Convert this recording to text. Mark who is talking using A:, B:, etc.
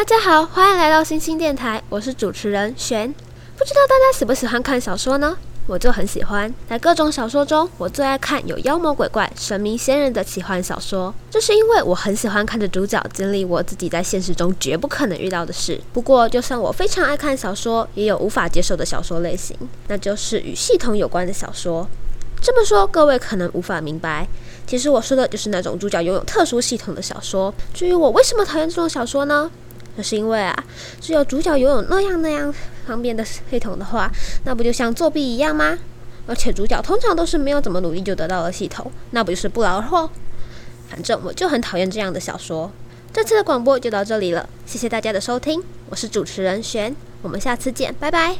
A: 大家好，欢迎来到星星电台，我是主持人璇。不知道大家喜不喜欢看小说呢？我就很喜欢。在各种小说中，我最爱看有妖魔鬼怪、神明仙人的奇幻小说。这是因为我很喜欢看着主角经历我自己在现实中绝不可能遇到的事。不过，就算我非常爱看小说，也有无法接受的小说类型，那就是与系统有关的小说。这么说，各位可能无法明白，其实我说的就是那种主角拥有特殊系统的小说。至于我为什么讨厌这种小说呢？可是因为啊，只有主角拥有那样那样方便的系统的话，那不就像作弊一样吗？而且主角通常都是没有怎么努力就得到了系统，那不就是不劳而获？反正我就很讨厌这样的小说。这次的广播就到这里了，谢谢大家的收听，我是主持人璇，我们下次见，拜拜。